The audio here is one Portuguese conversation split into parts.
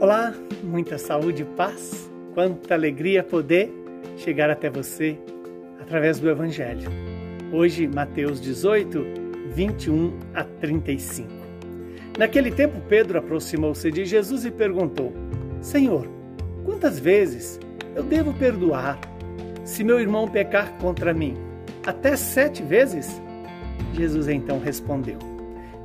Olá, muita saúde e paz. Quanta alegria poder chegar até você através do Evangelho. Hoje, Mateus 18, 21 a 35. Naquele tempo, Pedro aproximou-se de Jesus e perguntou: Senhor, quantas vezes eu devo perdoar se meu irmão pecar contra mim? Até sete vezes? Jesus então respondeu: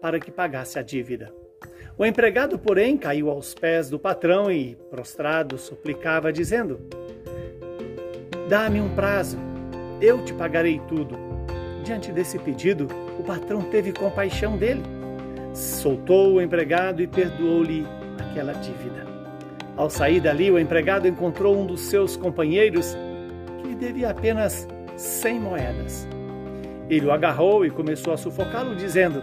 para que pagasse a dívida. O empregado, porém, caiu aos pés do patrão e, prostrado, suplicava, dizendo: Dá-me um prazo, eu te pagarei tudo. Diante desse pedido, o patrão teve compaixão dele, soltou o empregado e perdoou-lhe aquela dívida. Ao sair dali, o empregado encontrou um dos seus companheiros que lhe devia apenas cem moedas. Ele o agarrou e começou a sufocá-lo, dizendo: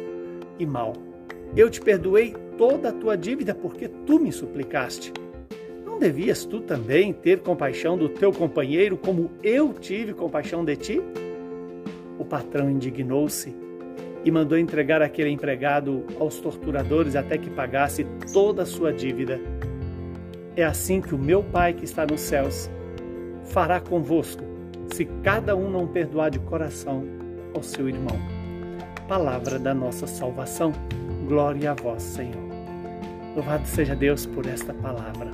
e mau eu te perdoei toda a tua dívida porque tu me suplicaste. Não devias tu também ter compaixão do teu companheiro como eu tive compaixão de ti? O patrão indignou-se e mandou entregar aquele empregado aos torturadores até que pagasse toda a sua dívida. É assim que o meu Pai que está nos céus fará convosco, se cada um não perdoar de coração ao seu irmão. Palavra da nossa salvação. Glória a vós, Senhor. Louvado seja Deus por esta palavra.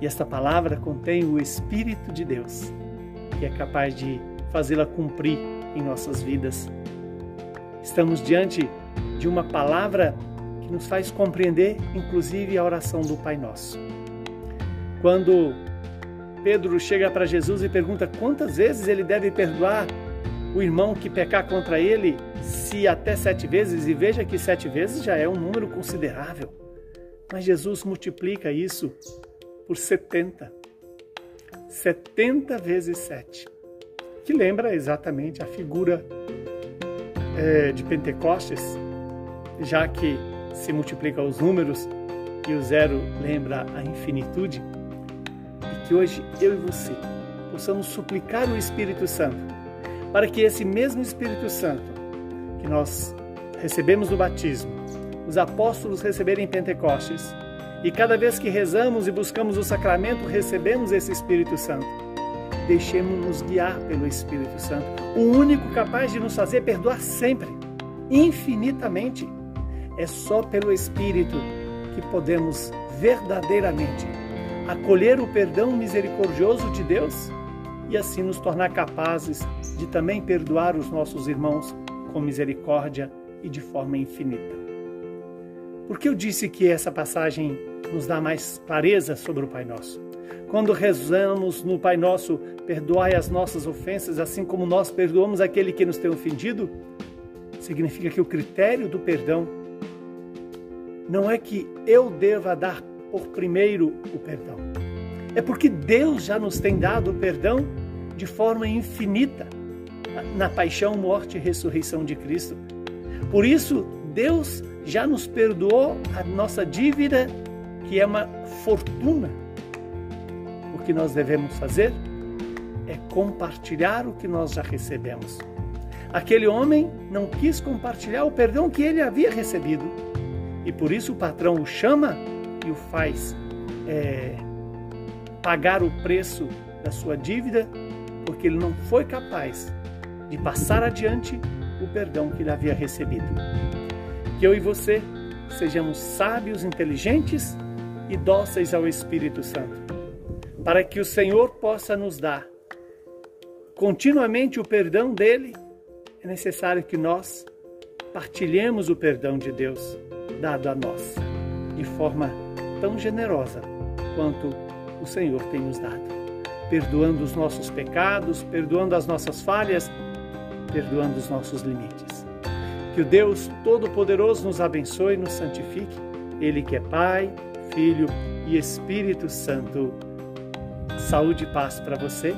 E esta palavra contém o Espírito de Deus, que é capaz de fazê-la cumprir em nossas vidas. Estamos diante de uma palavra que nos faz compreender, inclusive, a oração do Pai Nosso. Quando Pedro chega para Jesus e pergunta quantas vezes ele deve perdoar o irmão que pecar contra ele, se até sete vezes, e veja que sete vezes já é um número considerável. Mas Jesus multiplica isso por 70. 70 vezes 7. Que lembra exatamente a figura é, de Pentecostes, já que se multiplica os números e o zero lembra a infinitude. E que hoje eu e você possamos suplicar o Espírito Santo para que esse mesmo Espírito Santo que nós recebemos no batismo, os apóstolos receberem em Pentecostes, e cada vez que rezamos e buscamos o sacramento, recebemos esse Espírito Santo. Deixemos-nos guiar pelo Espírito Santo, o único capaz de nos fazer perdoar sempre, infinitamente. É só pelo Espírito que podemos verdadeiramente acolher o perdão misericordioso de Deus e assim nos tornar capazes de também perdoar os nossos irmãos com misericórdia e de forma infinita. Por que eu disse que essa passagem nos dá mais clareza sobre o Pai Nosso? Quando rezamos no Pai Nosso, perdoai as nossas ofensas, assim como nós perdoamos aquele que nos tem ofendido, significa que o critério do perdão não é que eu deva dar por primeiro o perdão é porque Deus já nos tem dado o perdão de forma infinita na paixão, morte e ressurreição de Cristo. Por isso, Deus já nos perdoou a nossa dívida, que é uma fortuna. O que nós devemos fazer é compartilhar o que nós já recebemos. Aquele homem não quis compartilhar o perdão que ele havia recebido. E por isso o patrão o chama e o faz é, pagar o preço da sua dívida, porque ele não foi capaz de passar adiante o perdão que ele havia recebido. Que eu e você sejamos sábios, inteligentes e dóceis ao Espírito Santo, para que o Senhor possa nos dar continuamente o perdão dele, é necessário que nós partilhemos o perdão de Deus dado a nós, de forma tão generosa quanto o Senhor tem nos dado, perdoando os nossos pecados, perdoando as nossas falhas, perdoando os nossos limites. Que o Deus Todo-Poderoso nos abençoe e nos santifique, Ele que é Pai, Filho e Espírito Santo. Saúde e paz para você